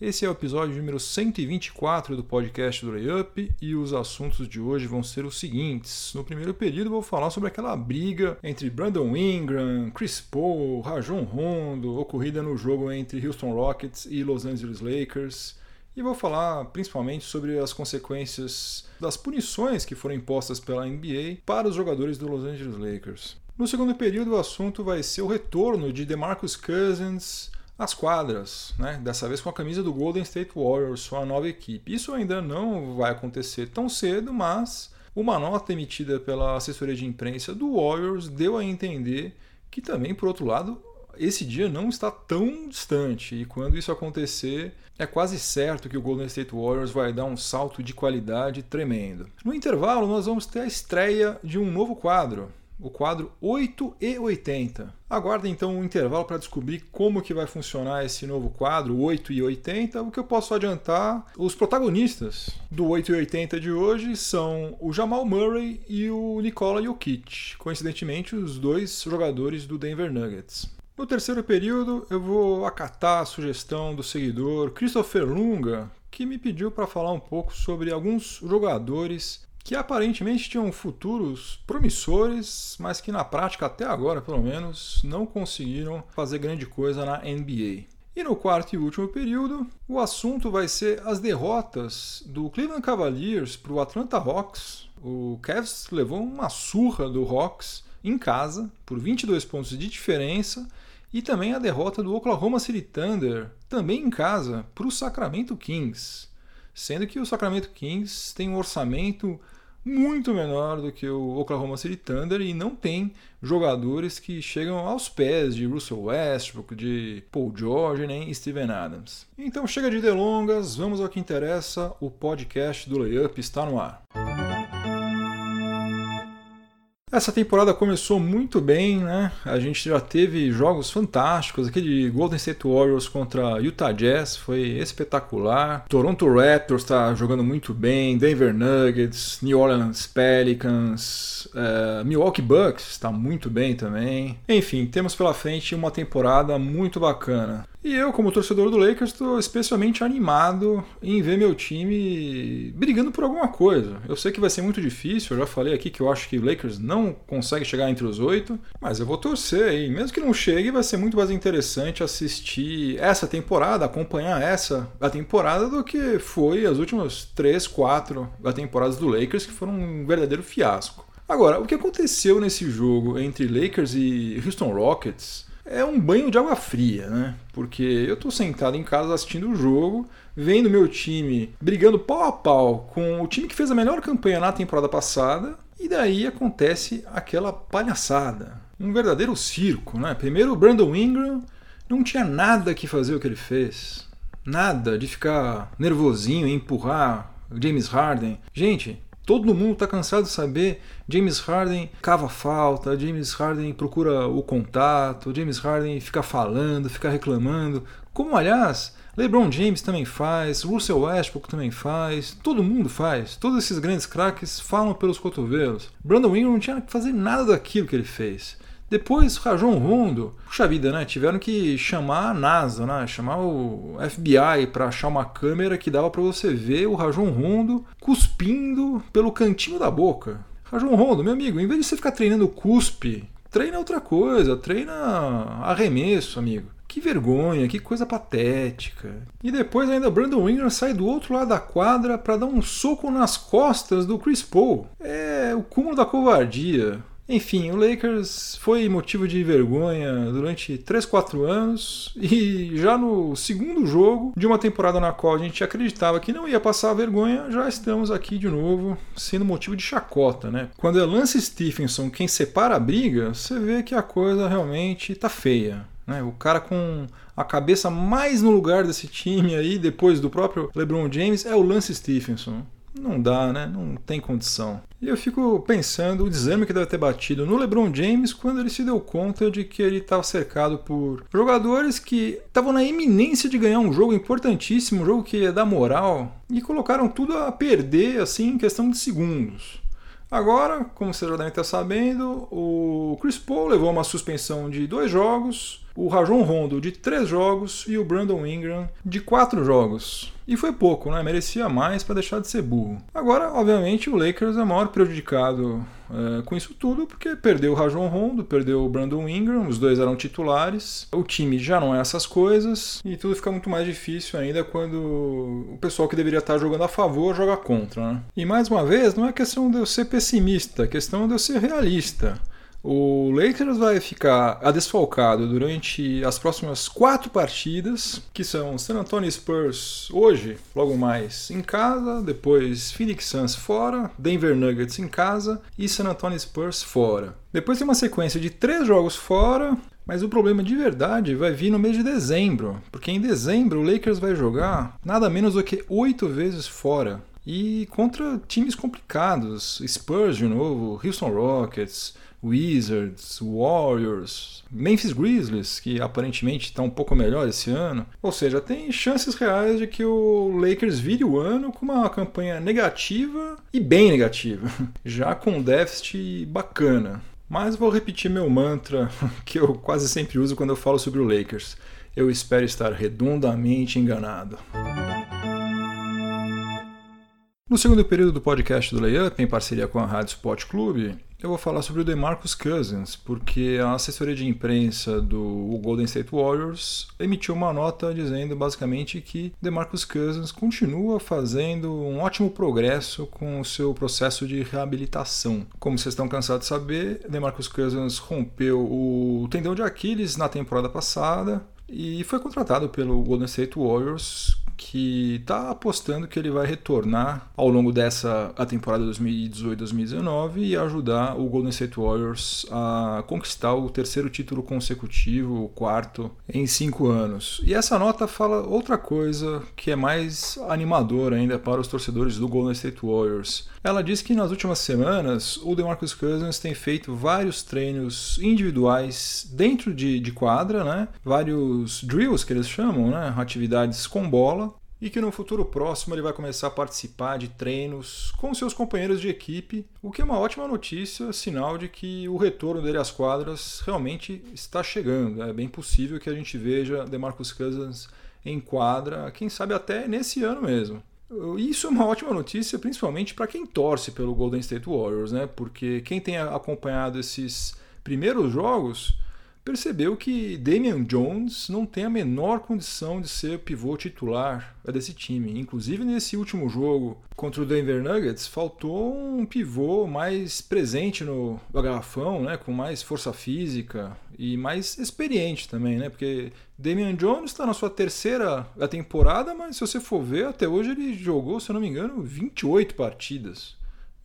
Esse é o episódio número 124 do podcast do Layup e os assuntos de hoje vão ser os seguintes. No primeiro período vou falar sobre aquela briga entre Brandon Ingram, Chris Paul, Rajon Rondo, ocorrida no jogo entre Houston Rockets e Los Angeles Lakers. E vou falar principalmente sobre as consequências das punições que foram impostas pela NBA para os jogadores do Los Angeles Lakers. No segundo período, o assunto vai ser o retorno de DeMarcus Cousins as quadras, né? dessa vez com a camisa do Golden State Warriors, sua nova equipe. Isso ainda não vai acontecer tão cedo, mas uma nota emitida pela assessoria de imprensa do Warriors deu a entender que também, por outro lado, esse dia não está tão distante e quando isso acontecer, é quase certo que o Golden State Warriors vai dar um salto de qualidade tremendo. No intervalo, nós vamos ter a estreia de um novo quadro, o quadro 8 e 80. Aguarda então um intervalo para descobrir como que vai funcionar esse novo quadro 8 e 80. O que eu posso adiantar, os protagonistas do 8 e 80 de hoje são o Jamal Murray e o Nikola Jokic, coincidentemente os dois jogadores do Denver Nuggets. No terceiro período, eu vou acatar a sugestão do seguidor Christopher Lunga, que me pediu para falar um pouco sobre alguns jogadores que aparentemente tinham futuros promissores, mas que na prática, até agora pelo menos, não conseguiram fazer grande coisa na NBA. E no quarto e último período, o assunto vai ser as derrotas do Cleveland Cavaliers para o Atlanta Hawks. O Cavs levou uma surra do Hawks em casa por 22 pontos de diferença e também a derrota do Oklahoma City Thunder também em casa para o Sacramento Kings sendo que o Sacramento Kings tem um orçamento muito menor do que o Oklahoma City Thunder e não tem jogadores que chegam aos pés de Russell Westbrook, de Paul George nem Steven Adams. Então chega de delongas, vamos ao que interessa, o podcast do Layup está no ar. Essa temporada começou muito bem, né? A gente já teve jogos fantásticos. Aquele Golden State Warriors contra Utah Jazz foi espetacular. Toronto Raptors está jogando muito bem. Denver Nuggets, New Orleans Pelicans, uh, Milwaukee Bucks está muito bem também. Enfim, temos pela frente uma temporada muito bacana. E eu, como torcedor do Lakers, estou especialmente animado em ver meu time brigando por alguma coisa. Eu sei que vai ser muito difícil, eu já falei aqui que eu acho que o Lakers não consegue chegar entre os oito, mas eu vou torcer aí. Mesmo que não chegue, vai ser muito mais interessante assistir essa temporada, acompanhar essa a temporada do que foi as últimas três, quatro temporadas do Lakers, que foram um verdadeiro fiasco. Agora, o que aconteceu nesse jogo entre Lakers e Houston Rockets é um banho de água fria, né? Porque eu tô sentado em casa assistindo o jogo, vendo meu time brigando pau a pau com o time que fez a melhor campanha na temporada passada, e daí acontece aquela palhaçada. Um verdadeiro circo, né? Primeiro o Brandon Ingram não tinha nada que fazer o que ele fez. Nada de ficar nervosinho e empurrar James Harden. Gente, Todo mundo está cansado de saber. James Harden cava falta, James Harden procura o contato, James Harden fica falando, fica reclamando. Como, aliás, LeBron James também faz, Russell Westbrook também faz, todo mundo faz. Todos esses grandes craques falam pelos cotovelos. Brandon Ingram não tinha que fazer nada daquilo que ele fez. Depois, Rajon Rondo, puxa vida, né? Tiveram que chamar a NASA, né? Chamar o FBI para achar uma câmera que dava para você ver o Rajon Rondo cuspindo pelo cantinho da boca. Rajon Rondo, meu amigo, em vez de você ficar treinando cuspe, treina outra coisa, treina arremesso, amigo. Que vergonha, que coisa patética. E depois ainda Brandon Ingram sai do outro lado da quadra para dar um soco nas costas do Chris Paul. É o cúmulo da covardia. Enfim, o Lakers foi motivo de vergonha durante 3, 4 anos e já no segundo jogo de uma temporada na qual a gente acreditava que não ia passar a vergonha, já estamos aqui de novo sendo motivo de chacota, né? Quando é Lance Stephenson quem separa a briga, você vê que a coisa realmente tá feia. Né? O cara com a cabeça mais no lugar desse time aí, depois do próprio LeBron James, é o Lance Stephenson. Não dá, né? Não tem condição. E eu fico pensando o desame que deve ter batido no LeBron James quando ele se deu conta de que ele estava cercado por jogadores que estavam na iminência de ganhar um jogo importantíssimo, um jogo que ia dar moral, e colocaram tudo a perder assim em questão de segundos. Agora, como vocês já devem estar sabendo, o Chris Paul levou uma suspensão de dois jogos, o Rajon Rondo de três jogos e o Brandon Ingram de quatro jogos. E foi pouco, né? Merecia mais para deixar de ser burro. Agora, obviamente, o Lakers é o maior prejudicado é, com isso tudo, porque perdeu o Rajon Rondo, perdeu o Brandon Ingram, os dois eram titulares. O time já não é essas coisas e tudo fica muito mais difícil ainda quando o pessoal que deveria estar jogando a favor joga contra. Né? E mais uma vez, não é questão de eu ser pessimista, é questão de eu ser realista. O Lakers vai ficar desfalcado durante as próximas quatro partidas, que são San Antonio Spurs hoje, logo mais em casa, depois Phoenix Suns fora, Denver Nuggets em casa e San Antonio Spurs fora. Depois tem uma sequência de três jogos fora, mas o problema de verdade vai vir no mês de dezembro, porque em dezembro o Lakers vai jogar nada menos do que oito vezes fora. E contra times complicados, Spurs de novo, Houston Rockets, Wizards, Warriors, Memphis Grizzlies, que aparentemente está um pouco melhor esse ano. Ou seja, tem chances reais de que o Lakers vire o ano com uma campanha negativa e bem negativa, já com um déficit bacana. Mas vou repetir meu mantra que eu quase sempre uso quando eu falo sobre o Lakers. Eu espero estar redondamente enganado. No segundo período do podcast do Layup, em parceria com a Rádio Sport Clube, eu vou falar sobre o DeMarcus Cousins, porque a assessoria de imprensa do Golden State Warriors emitiu uma nota dizendo basicamente que DeMarcus Cousins continua fazendo um ótimo progresso com o seu processo de reabilitação. Como vocês estão cansados de saber, DeMarcus Cousins rompeu o tendão de Aquiles na temporada passada e foi contratado pelo Golden State Warriors que está apostando que ele vai retornar ao longo dessa a temporada 2018-2019 e ajudar o Golden State Warriors a conquistar o terceiro título consecutivo, o quarto em cinco anos. E essa nota fala outra coisa que é mais animadora ainda para os torcedores do Golden State Warriors. Ela diz que nas últimas semanas o DeMarcus Cousins tem feito vários treinos individuais dentro de, de quadra, né? vários drills que eles chamam, né? atividades com bola, e que no futuro próximo ele vai começar a participar de treinos com seus companheiros de equipe, o que é uma ótima notícia, sinal de que o retorno dele às quadras realmente está chegando. É bem possível que a gente veja DeMarcus Cousins em quadra, quem sabe até nesse ano mesmo. Isso é uma ótima notícia, principalmente para quem torce pelo Golden State Warriors, né? Porque quem tem acompanhado esses primeiros jogos percebeu que Damian Jones não tem a menor condição de ser pivô titular desse time. Inclusive nesse último jogo contra o Denver Nuggets, faltou um pivô mais presente no garrafão, né, com mais força física e mais experiente também, né? Porque Damian Jones está na sua terceira temporada, mas se você for ver, até hoje ele jogou, se eu não me engano, 28 partidas.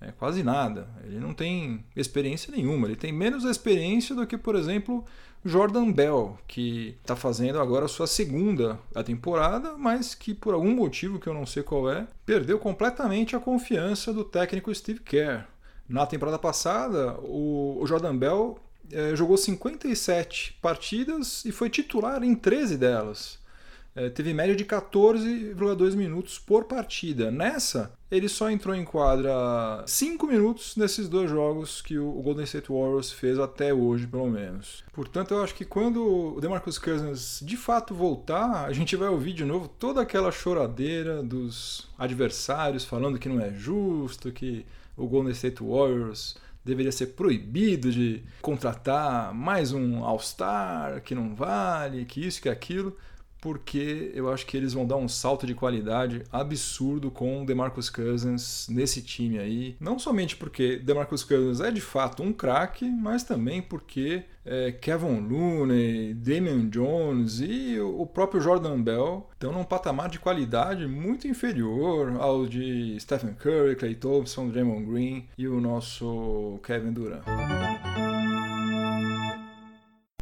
É quase nada. Ele não tem experiência nenhuma. Ele tem menos experiência do que, por exemplo, Jordan Bell, que está fazendo agora a sua segunda temporada, mas que por algum motivo que eu não sei qual é, perdeu completamente a confiança do técnico Steve Kerr. Na temporada passada, o Jordan Bell é, jogou 57 partidas e foi titular em 13 delas teve média de 14,2 minutos por partida. Nessa, ele só entrou em quadra 5 minutos nesses dois jogos que o Golden State Warriors fez até hoje, pelo menos. Portanto, eu acho que quando o DeMarcus Cousins de fato voltar, a gente vai ouvir de novo toda aquela choradeira dos adversários falando que não é justo, que o Golden State Warriors deveria ser proibido de contratar mais um All-Star que não vale, que isso, que aquilo porque eu acho que eles vão dar um salto de qualidade absurdo com o DeMarcus Cousins nesse time aí. Não somente porque DeMarcus Cousins é de fato um craque, mas também porque é, Kevin Looney, Damian Jones e o próprio Jordan Bell estão num patamar de qualidade muito inferior ao de Stephen Curry, Clay Thompson, Draymond Green e o nosso Kevin Durant.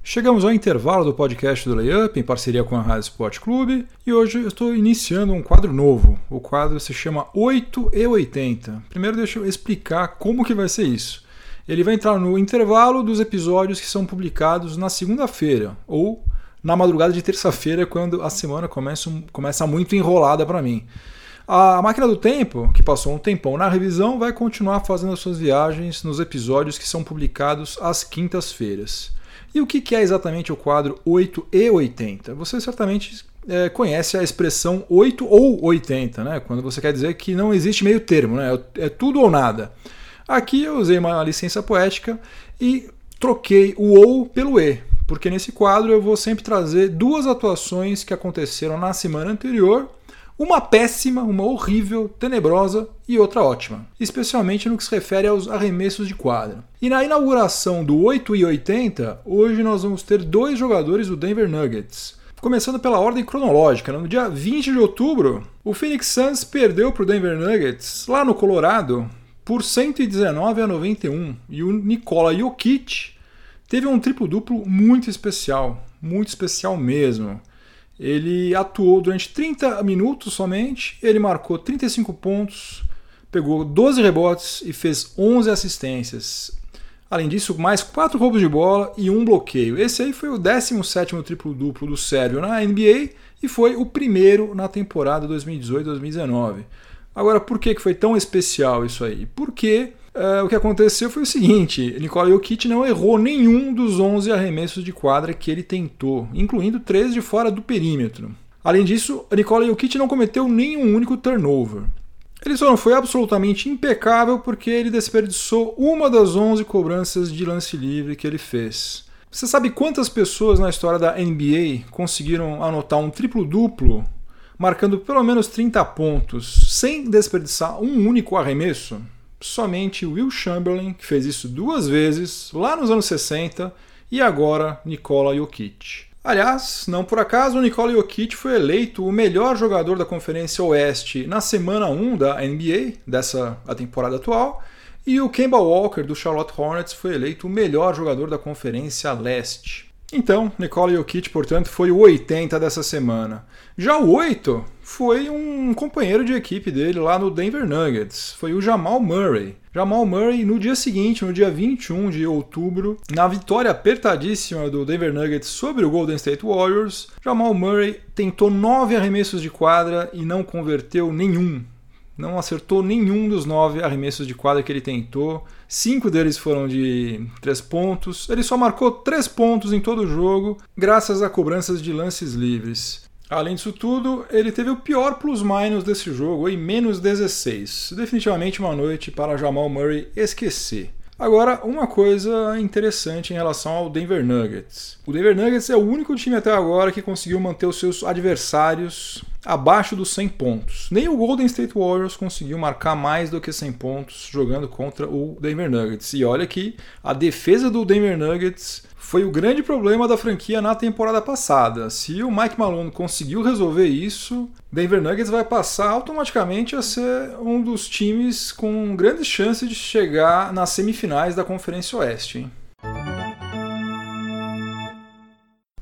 Chegamos ao intervalo do podcast do Layup em parceria com a Rádio Sport Clube e hoje eu estou iniciando um quadro novo. O quadro se chama 8 e 80. Primeiro deixa eu explicar como que vai ser isso. Ele vai entrar no intervalo dos episódios que são publicados na segunda-feira ou na madrugada de terça-feira, quando a semana começa, começa muito enrolada para mim. A máquina do tempo, que passou um tempão na revisão, vai continuar fazendo as suas viagens nos episódios que são publicados às quintas-feiras. E o que é exatamente o quadro 8 e 80? Você certamente é, conhece a expressão 8 ou 80, né? quando você quer dizer que não existe meio termo, né? é tudo ou nada. Aqui eu usei uma licença poética e troquei o ou pelo e, porque nesse quadro eu vou sempre trazer duas atuações que aconteceram na semana anterior uma péssima, uma horrível, tenebrosa e outra ótima, especialmente no que se refere aos arremessos de quadra. E na inauguração do 8 e 80, hoje nós vamos ter dois jogadores do Denver Nuggets. Começando pela ordem cronológica, no dia 20 de outubro, o Phoenix Suns perdeu para o Denver Nuggets, lá no Colorado, por 119 a 91. E o Nikola Jokic teve um triplo-duplo muito especial, muito especial mesmo. Ele atuou durante 30 minutos somente, ele marcou 35 pontos, pegou 12 rebotes e fez 11 assistências. Além disso, mais 4 roubos de bola e um bloqueio. Esse aí foi o 17º triplo-duplo do Sérvio na NBA e foi o primeiro na temporada 2018-2019. Agora, por que foi tão especial isso aí? Porque Uh, o que aconteceu foi o seguinte: Nikola Jokic não errou nenhum dos 11 arremessos de quadra que ele tentou, incluindo três de fora do perímetro. Além disso, Nikola Jokic não cometeu nenhum único turnover. Ele só não foi absolutamente impecável porque ele desperdiçou uma das 11 cobranças de lance livre que ele fez. Você sabe quantas pessoas na história da NBA conseguiram anotar um triplo-duplo, marcando pelo menos 30 pontos, sem desperdiçar um único arremesso? Somente Will Chamberlain, que fez isso duas vezes, lá nos anos 60, e agora Nikola Jokic. Aliás, não por acaso, o Nikola Jokic foi eleito o melhor jogador da Conferência Oeste na semana 1 da NBA, dessa a temporada atual, e o Kemba Walker do Charlotte Hornets foi eleito o melhor jogador da Conferência Leste. Então, Nikola Jokic, portanto, foi o 80 dessa semana. Já o 8 foi um companheiro de equipe dele lá no Denver Nuggets, foi o Jamal Murray. Jamal Murray, no dia seguinte, no dia 21 de outubro, na vitória apertadíssima do Denver Nuggets sobre o Golden State Warriors, Jamal Murray tentou nove arremessos de quadra e não converteu nenhum. Não acertou nenhum dos nove arremessos de quadra que ele tentou. Cinco deles foram de três pontos. Ele só marcou três pontos em todo o jogo, graças a cobranças de lances livres. Além disso tudo, ele teve o pior plus-minus desse jogo, em menos 16. Definitivamente uma noite para Jamal Murray esquecer. Agora, uma coisa interessante em relação ao Denver Nuggets. O Denver Nuggets é o único time até agora que conseguiu manter os seus adversários abaixo dos 100 pontos. Nem o Golden State Warriors conseguiu marcar mais do que 100 pontos jogando contra o Denver Nuggets. E olha que a defesa do Denver Nuggets foi o grande problema da franquia na temporada passada. Se o Mike Malone conseguiu resolver isso, Denver Nuggets vai passar automaticamente a ser um dos times com grandes chances de chegar nas semifinais da Conferência Oeste. Hein?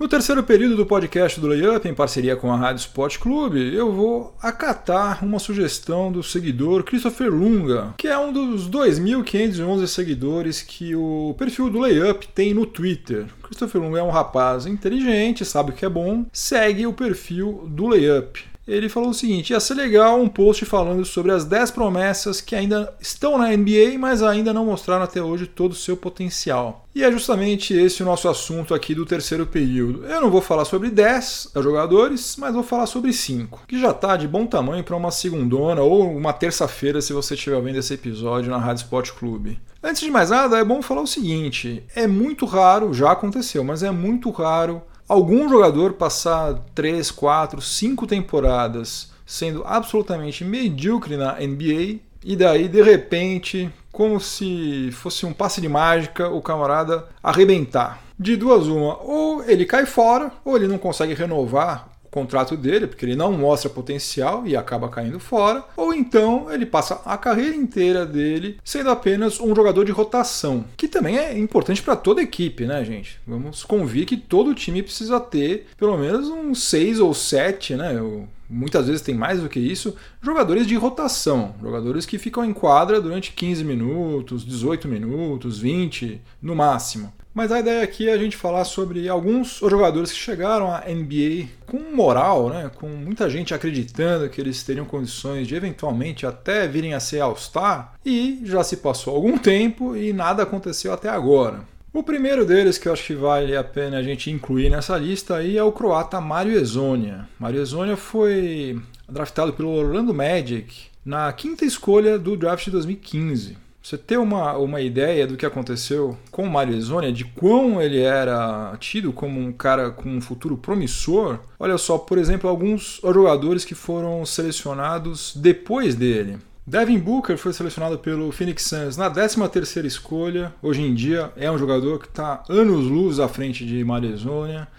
No terceiro período do podcast do Layup, em parceria com a Rádio Sport Clube, eu vou acatar uma sugestão do seguidor Christopher Lunga, que é um dos 2.511 seguidores que o perfil do Layup tem no Twitter. Christopher Lunga é um rapaz inteligente, sabe o que é bom, segue o perfil do Layup ele falou o seguinte: ia ser legal um post falando sobre as 10 promessas que ainda estão na NBA, mas ainda não mostraram até hoje todo o seu potencial. E é justamente esse o nosso assunto aqui do terceiro período. Eu não vou falar sobre 10 jogadores, mas vou falar sobre 5, que já está de bom tamanho para uma segundona ou uma terça-feira se você estiver vendo esse episódio na Rádio Sport Clube. Antes de mais nada, é bom falar o seguinte: é muito raro, já aconteceu, mas é muito raro algum jogador passar 3, 4, 5 temporadas sendo absolutamente medíocre na NBA e daí de repente, como se fosse um passe de mágica, o camarada arrebentar. De duas uma, ou ele cai fora, ou ele não consegue renovar contrato dele, porque ele não mostra potencial e acaba caindo fora, ou então ele passa a carreira inteira dele sendo apenas um jogador de rotação, que também é importante para toda equipe, né, gente? Vamos convir que todo time precisa ter pelo menos uns seis ou sete, né? muitas vezes tem mais do que isso, jogadores de rotação, jogadores que ficam em quadra durante 15 minutos, 18 minutos, 20 no máximo. Mas a ideia aqui é a gente falar sobre alguns jogadores que chegaram à NBA com moral, né, com muita gente acreditando que eles teriam condições de eventualmente até virem a ser All-Star, e já se passou algum tempo e nada aconteceu até agora. O primeiro deles que eu acho que vale a pena a gente incluir nessa lista aí é o croata Mario Ezonia. Mario Ezonia foi draftado pelo Orlando Magic na quinta escolha do draft de 2015. Você ter uma, uma ideia do que aconteceu com o Mario Ezonia, de quão ele era tido como um cara com um futuro promissor, olha só, por exemplo, alguns jogadores que foram selecionados depois dele. Devin Booker foi selecionado pelo Phoenix Suns na 13ª escolha. Hoje em dia é um jogador que está anos-luz à frente de Marizonia.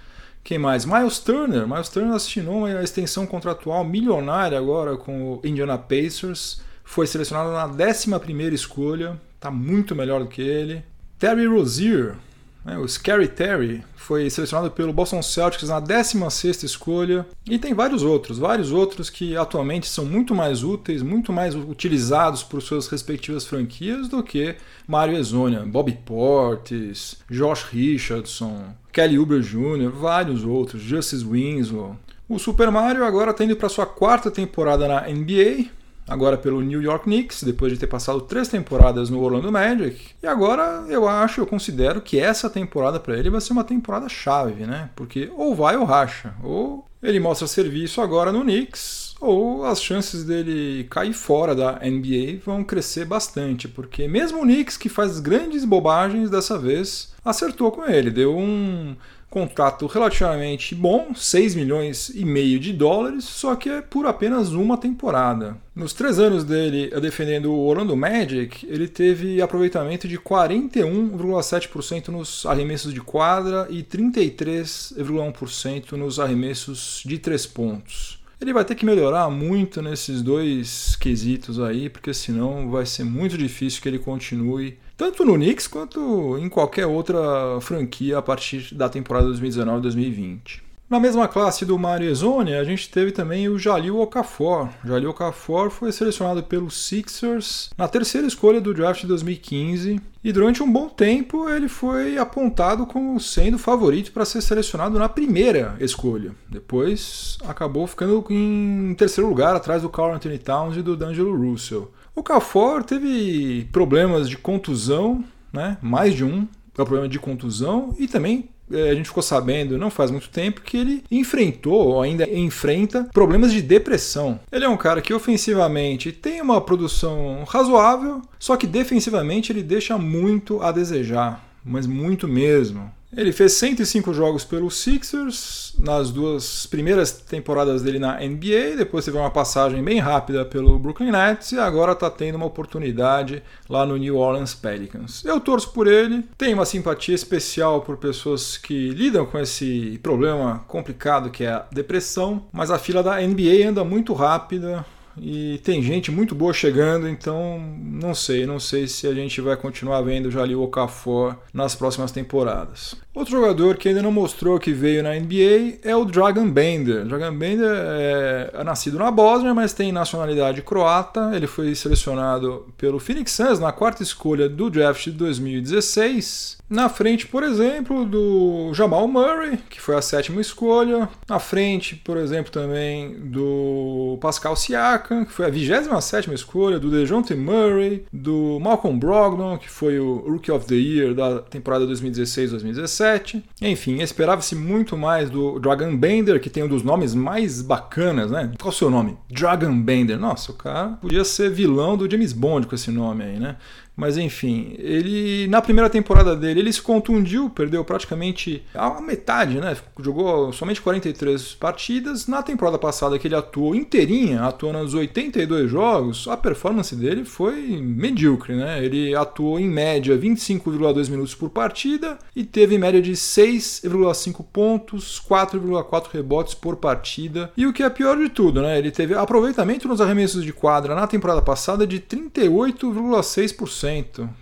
Quem mais? Miles Turner. Miles Turner assinou uma extensão contratual milionária agora com o Indiana Pacers. Foi selecionado na 11ª escolha. Está muito melhor do que ele. Terry Rozier né, o Scary Terry foi selecionado pelo Boston Celtics na 16ª escolha e tem vários outros, vários outros que atualmente são muito mais úteis, muito mais utilizados por suas respectivas franquias do que Mario Ezonia, Bobby Portis, Josh Richardson, Kelly Uber Jr., vários outros, Justice Winslow. O Super Mario agora está indo para sua quarta temporada na NBA, agora pelo New York Knicks, depois de ter passado três temporadas no Orlando Magic. E agora eu acho, eu considero que essa temporada para ele vai ser uma temporada chave, né? Porque ou vai ou racha, ou ele mostra serviço agora no Knicks, ou as chances dele cair fora da NBA vão crescer bastante, porque mesmo o Knicks que faz grandes bobagens dessa vez acertou com ele, deu um contrato relativamente bom, 6 milhões e meio de dólares, só que é por apenas uma temporada. Nos três anos dele defendendo o Orlando Magic, ele teve aproveitamento de 41,7% nos arremessos de quadra e 33,1% nos arremessos de três pontos. Ele vai ter que melhorar muito nesses dois quesitos aí, porque senão vai ser muito difícil que ele continue tanto no Knicks quanto em qualquer outra franquia a partir da temporada 2019-2020. Na mesma classe do Mario Ezone, a gente teve também o Jalil Okafor. Jalil Okafor foi selecionado pelos Sixers na terceira escolha do draft de 2015 e durante um bom tempo ele foi apontado como sendo favorito para ser selecionado na primeira escolha. Depois acabou ficando em terceiro lugar, atrás do Carl Anthony Towns e do D'Angelo Russell. O Cafor teve problemas de contusão, né? mais de um problema de contusão e também é, a gente ficou sabendo não faz muito tempo que ele enfrentou ou ainda enfrenta problemas de depressão. Ele é um cara que ofensivamente tem uma produção razoável, só que defensivamente ele deixa muito a desejar, mas muito mesmo. Ele fez 105 jogos pelo Sixers nas duas primeiras temporadas dele na NBA, depois teve uma passagem bem rápida pelo Brooklyn Nets e agora está tendo uma oportunidade lá no New Orleans Pelicans. Eu torço por ele, tenho uma simpatia especial por pessoas que lidam com esse problema complicado que é a depressão, mas a fila da NBA anda muito rápida e tem gente muito boa chegando, então não sei, não sei se a gente vai continuar vendo Jalil Okafor nas próximas temporadas. Outro jogador que ainda não mostrou que veio na NBA é o Dragan Bender. Dragan Bender é, é nascido na Bósnia, mas tem nacionalidade croata. Ele foi selecionado pelo Phoenix Suns na quarta escolha do draft de 2016. Na frente, por exemplo, do Jamal Murray, que foi a sétima escolha. Na frente, por exemplo, também do Pascal Siakam, que foi a 27 escolha. Do DeJounte Murray, do Malcolm Brogdon, que foi o Rookie of the Year da temporada 2016-2017. Enfim, esperava-se muito mais do Dragon Bender, que tem um dos nomes mais bacanas, né? Qual o seu nome? Dragon Bender. Nossa, o cara podia ser vilão do James Bond com esse nome aí, né? Mas enfim, ele na primeira temporada dele ele se contundiu, perdeu praticamente a metade, né? Jogou somente 43 partidas. Na temporada passada que ele atuou inteirinha, atuou nos 82 jogos, a performance dele foi medíocre, né? Ele atuou em média 25,2 minutos por partida e teve média de 6,5 pontos, 4,4 rebotes por partida. E o que é pior de tudo, né? Ele teve aproveitamento nos arremessos de quadra na temporada passada de 38,6%,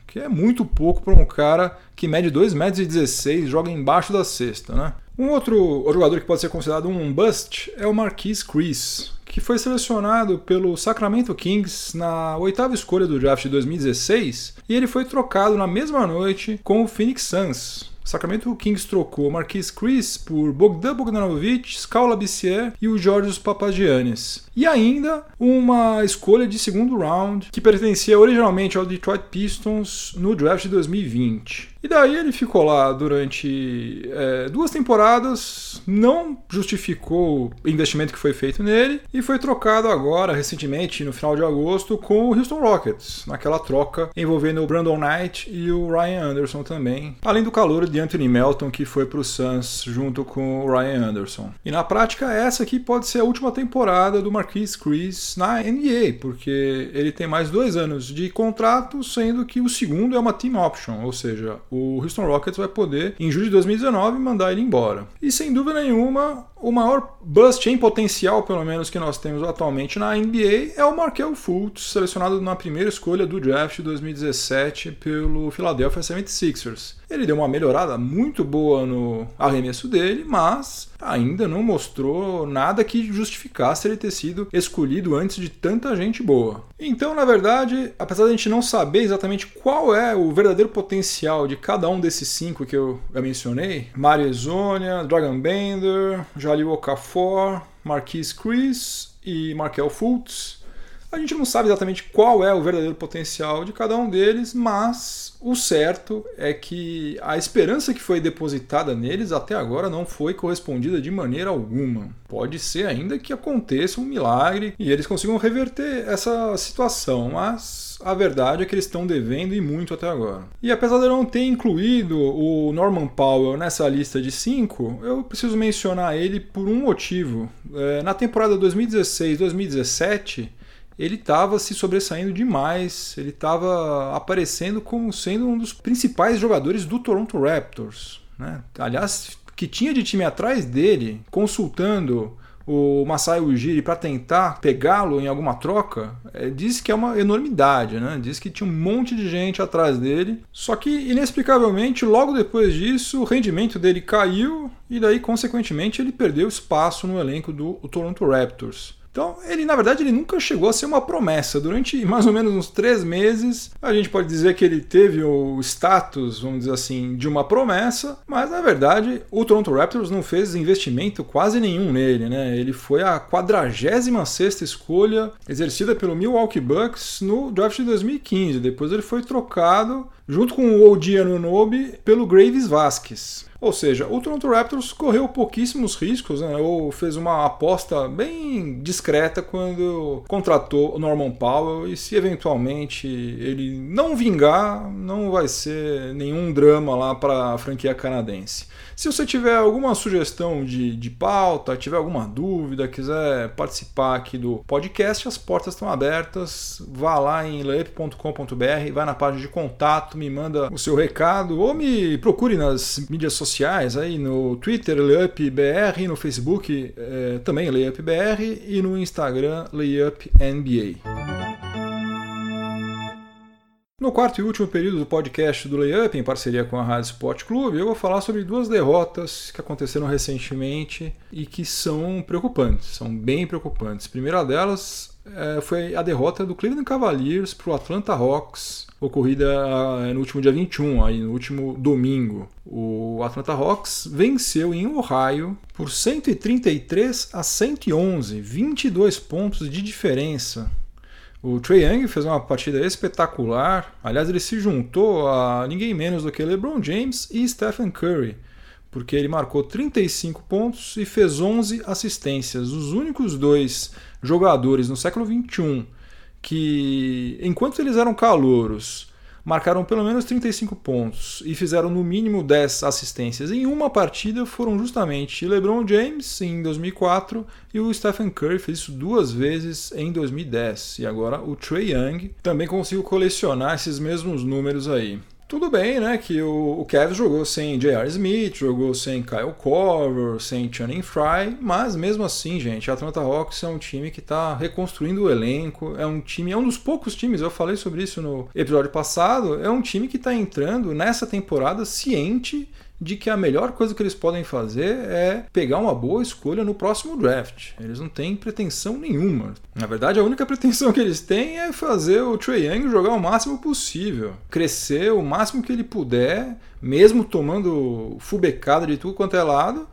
que é muito pouco para um cara que mede 2,16 metros e joga embaixo da cesta, né? Um outro jogador que pode ser considerado um bust é o Marquise Chris, que foi selecionado pelo Sacramento Kings na oitava escolha do draft de 2016 e ele foi trocado na mesma noite com o Phoenix Suns. Sacramento Kings trocou Marquis Chris por Bogdan Bogdanovic, Scala Bissier e o Georgios Papagiannis. E ainda uma escolha de segundo round que pertencia originalmente ao Detroit Pistons no draft de 2020. E daí ele ficou lá durante é, duas temporadas, não justificou o investimento que foi feito nele e foi trocado agora, recentemente, no final de agosto, com o Houston Rockets, naquela troca envolvendo o Brandon Knight e o Ryan Anderson também, além do calor de Anthony Melton que foi para o Suns junto com o Ryan Anderson. E na prática, essa aqui pode ser a última temporada do Marquis Chris na NBA, porque ele tem mais dois anos de contrato, sendo que o segundo é uma team option, ou seja, o Houston Rockets vai poder, em julho de 2019, mandar ele embora. E sem dúvida nenhuma, o maior bust em potencial, pelo menos, que nós temos atualmente na NBA é o Markel Fultz, selecionado na primeira escolha do draft de 2017 pelo Philadelphia 76ers. Ele deu uma melhorada muito boa no arremesso dele, mas ainda não mostrou nada que justificasse ele ter sido escolhido antes de tanta gente boa. Então, na verdade, apesar de a gente não saber exatamente qual é o verdadeiro potencial de cada um desses cinco que eu mencionei, Mario Zonia, Dragon Bender, Jalil Okafor, Marquis Chris e Markel Fultz, a gente não sabe exatamente qual é o verdadeiro potencial de cada um deles, mas o certo é que a esperança que foi depositada neles até agora não foi correspondida de maneira alguma. Pode ser ainda que aconteça um milagre e eles consigam reverter essa situação, mas a verdade é que eles estão devendo e muito até agora. E apesar de eu não ter incluído o Norman Powell nessa lista de cinco, eu preciso mencionar ele por um motivo. É, na temporada 2016-2017 ele estava se sobressaindo demais, ele estava aparecendo como sendo um dos principais jogadores do Toronto Raptors. Né? Aliás, que tinha de time atrás dele, consultando o Masai Ujiri para tentar pegá-lo em alguma troca, é, diz que é uma enormidade, né? Diz que tinha um monte de gente atrás dele. Só que, inexplicavelmente, logo depois disso, o rendimento dele caiu e daí, consequentemente, ele perdeu espaço no elenco do Toronto Raptors. Então, ele na verdade ele nunca chegou a ser uma promessa. Durante mais ou menos uns três meses, a gente pode dizer que ele teve o status, vamos dizer assim, de uma promessa, mas na verdade o Toronto Raptors não fez investimento quase nenhum nele, né? Ele foi a 46 escolha exercida pelo Milwaukee Bucks no draft de 2015. Depois ele foi trocado junto com o OG Anunobi pelo Graves Vasquez. Ou seja, o Toronto Raptors correu pouquíssimos riscos, né, ou fez uma aposta bem discreta quando contratou o Norman Powell e se eventualmente ele não vingar, não vai ser nenhum drama lá para a franquia canadense. Se você tiver alguma sugestão de, de pauta, tiver alguma dúvida, quiser participar aqui do podcast, as portas estão abertas. Vá lá em layup.com.br, vai na página de contato, me manda o seu recado ou me procure nas mídias sociais, aí no Twitter, LayupBR, no Facebook é, também LayupBR e no Instagram, LayupNBA. No quarto e último período do podcast do Layup, em parceria com a Rádio Sport Clube, eu vou falar sobre duas derrotas que aconteceram recentemente e que são preocupantes, são bem preocupantes. A primeira delas é, foi a derrota do Cleveland Cavaliers para o Atlanta Hawks, ocorrida é, no último dia 21, aí, no último domingo. O Atlanta Hawks venceu em Ohio por 133 a 111, 22 pontos de diferença o Trey Young fez uma partida espetacular. Aliás, ele se juntou a ninguém menos do que LeBron James e Stephen Curry, porque ele marcou 35 pontos e fez 11 assistências. Os únicos dois jogadores no século XXI que, enquanto eles eram calouros, marcaram pelo menos 35 pontos e fizeram no mínimo 10 assistências em uma partida foram justamente LeBron James em 2004 e o Stephen Curry fez isso duas vezes em 2010. E agora o Trey Young também conseguiu colecionar esses mesmos números aí. Tudo bem, né, que o, o Cavs jogou sem J.R. Smith, jogou sem Kyle Korver, sem Channing Frye, mas mesmo assim, gente, a Atlanta Hawks é um time que está reconstruindo o elenco, é um time, é um dos poucos times, eu falei sobre isso no episódio passado, é um time que está entrando nessa temporada ciente de que a melhor coisa que eles podem fazer é pegar uma boa escolha no próximo draft. Eles não têm pretensão nenhuma. Na verdade, a única pretensão que eles têm é fazer o Trae Young jogar o máximo possível, crescer o máximo que ele puder, mesmo tomando fubecada de tudo quanto é lado.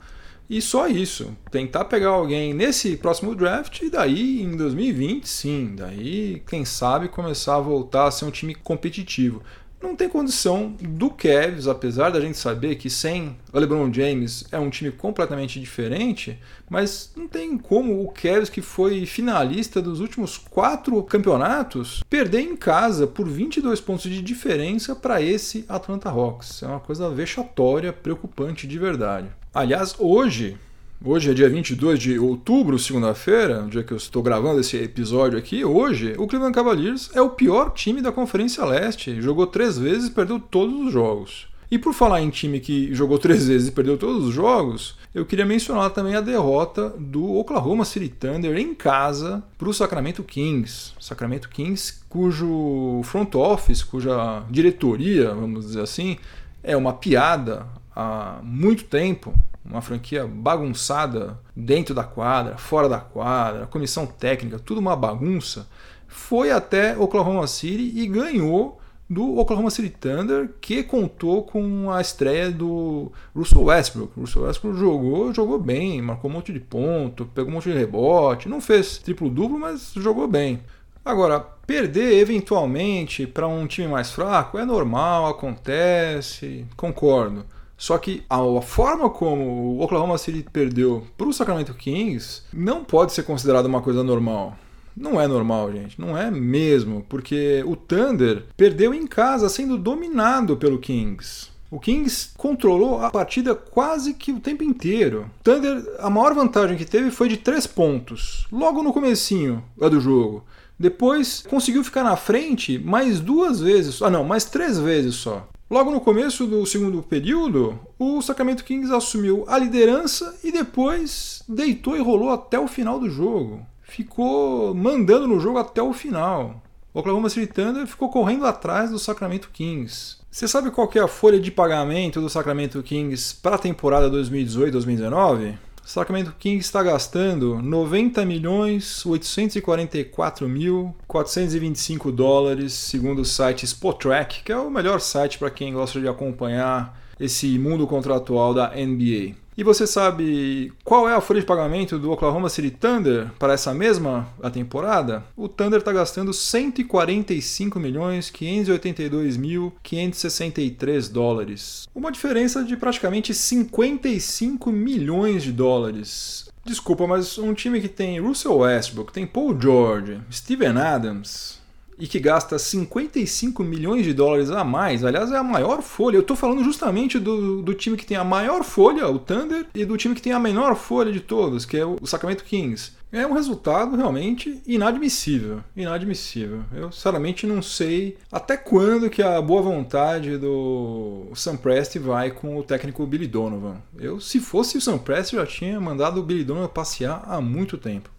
E só isso. Tentar pegar alguém nesse próximo draft e daí em 2020, sim, daí quem sabe começar a voltar a ser um time competitivo não tem condição do Cavs, apesar da gente saber que sem o LeBron James é um time completamente diferente, mas não tem como o Cavs, que foi finalista dos últimos quatro campeonatos, perder em casa por 22 pontos de diferença para esse Atlanta Hawks. É uma coisa vexatória, preocupante de verdade. Aliás, hoje, Hoje é dia 22 de outubro, segunda-feira, dia que eu estou gravando esse episódio aqui. Hoje, o Cleveland Cavaliers é o pior time da Conferência Leste. Jogou três vezes e perdeu todos os jogos. E por falar em time que jogou três vezes e perdeu todos os jogos, eu queria mencionar também a derrota do Oklahoma City Thunder em casa para o Sacramento Kings. Sacramento Kings, cujo front office, cuja diretoria, vamos dizer assim, é uma piada há muito tempo uma franquia bagunçada dentro da quadra, fora da quadra, comissão técnica, tudo uma bagunça, foi até Oklahoma City e ganhou do Oklahoma City Thunder, que contou com a estreia do Russell Westbrook. Russell Westbrook jogou, jogou bem, marcou um monte de ponto, pegou um monte de rebote, não fez triplo-duplo, mas jogou bem. Agora, perder eventualmente para um time mais fraco é normal, acontece, concordo. Só que a forma como o Oklahoma City perdeu para o Sacramento Kings não pode ser considerada uma coisa normal. Não é normal, gente. Não é mesmo. Porque o Thunder perdeu em casa sendo dominado pelo Kings. O Kings controlou a partida quase que o tempo inteiro. Thunder, a maior vantagem que teve foi de três pontos, logo no comecinho do jogo. Depois conseguiu ficar na frente mais duas vezes, ah não, mais três vezes só. Logo no começo do segundo período, o Sacramento Kings assumiu a liderança e depois deitou e rolou até o final do jogo. Ficou mandando no jogo até o final. O Oklahoma City Thunder ficou correndo atrás do Sacramento Kings. Você sabe qual é a folha de pagamento do Sacramento Kings para a temporada 2018-2019? Sacramento Kings está gastando 90 milhões 844 mil 425 dólares, segundo o site Spotrac, que é o melhor site para quem gosta de acompanhar esse mundo contratual da NBA. E você sabe qual é a folha de pagamento do Oklahoma City Thunder para essa mesma temporada? O Thunder está gastando 145 milhões 582 mil 563 dólares. Uma diferença de praticamente 55 milhões de dólares. Desculpa, mas um time que tem Russell Westbrook, tem Paul George, Steven Adams, e que gasta 55 milhões de dólares a mais, aliás, é a maior folha. Eu estou falando justamente do, do time que tem a maior folha, o Thunder, e do time que tem a menor folha de todos, que é o Sacramento Kings. É um resultado realmente inadmissível. Inadmissível. Eu sinceramente não sei até quando que a boa vontade do Sam Presti vai com o técnico Billy Donovan. Eu, se fosse o Sam Presti, já tinha mandado o Billy Donovan passear há muito tempo.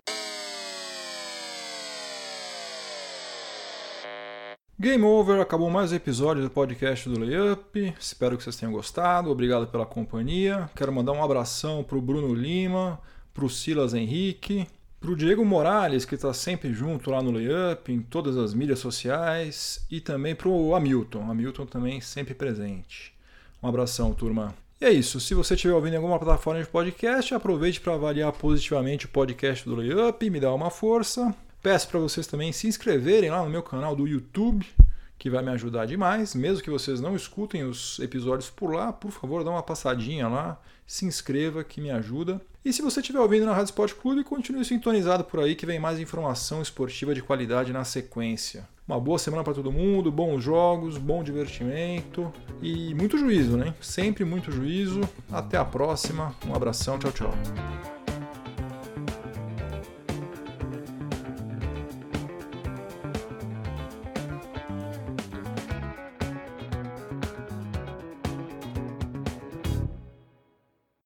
Game over, acabou mais um episódio do podcast do Layup. Espero que vocês tenham gostado. Obrigado pela companhia. Quero mandar um abração para o Bruno Lima, para o Silas Henrique, para o Diego Morales, que está sempre junto lá no Layup, em todas as mídias sociais, e também para o Hamilton. Hamilton também sempre presente. Um abração, turma. E é isso. Se você estiver ouvindo em alguma plataforma de podcast, aproveite para avaliar positivamente o podcast do Layup, me dá uma força. Peço para vocês também se inscreverem lá no meu canal do YouTube, que vai me ajudar demais. Mesmo que vocês não escutem os episódios por lá, por favor, dá uma passadinha lá, se inscreva que me ajuda. E se você estiver ouvindo na Rádio Sport Clube, continue sintonizado por aí que vem mais informação esportiva de qualidade na sequência. Uma boa semana para todo mundo, bons jogos, bom divertimento e muito juízo, né? Sempre muito juízo. Até a próxima. Um abração, tchau, tchau.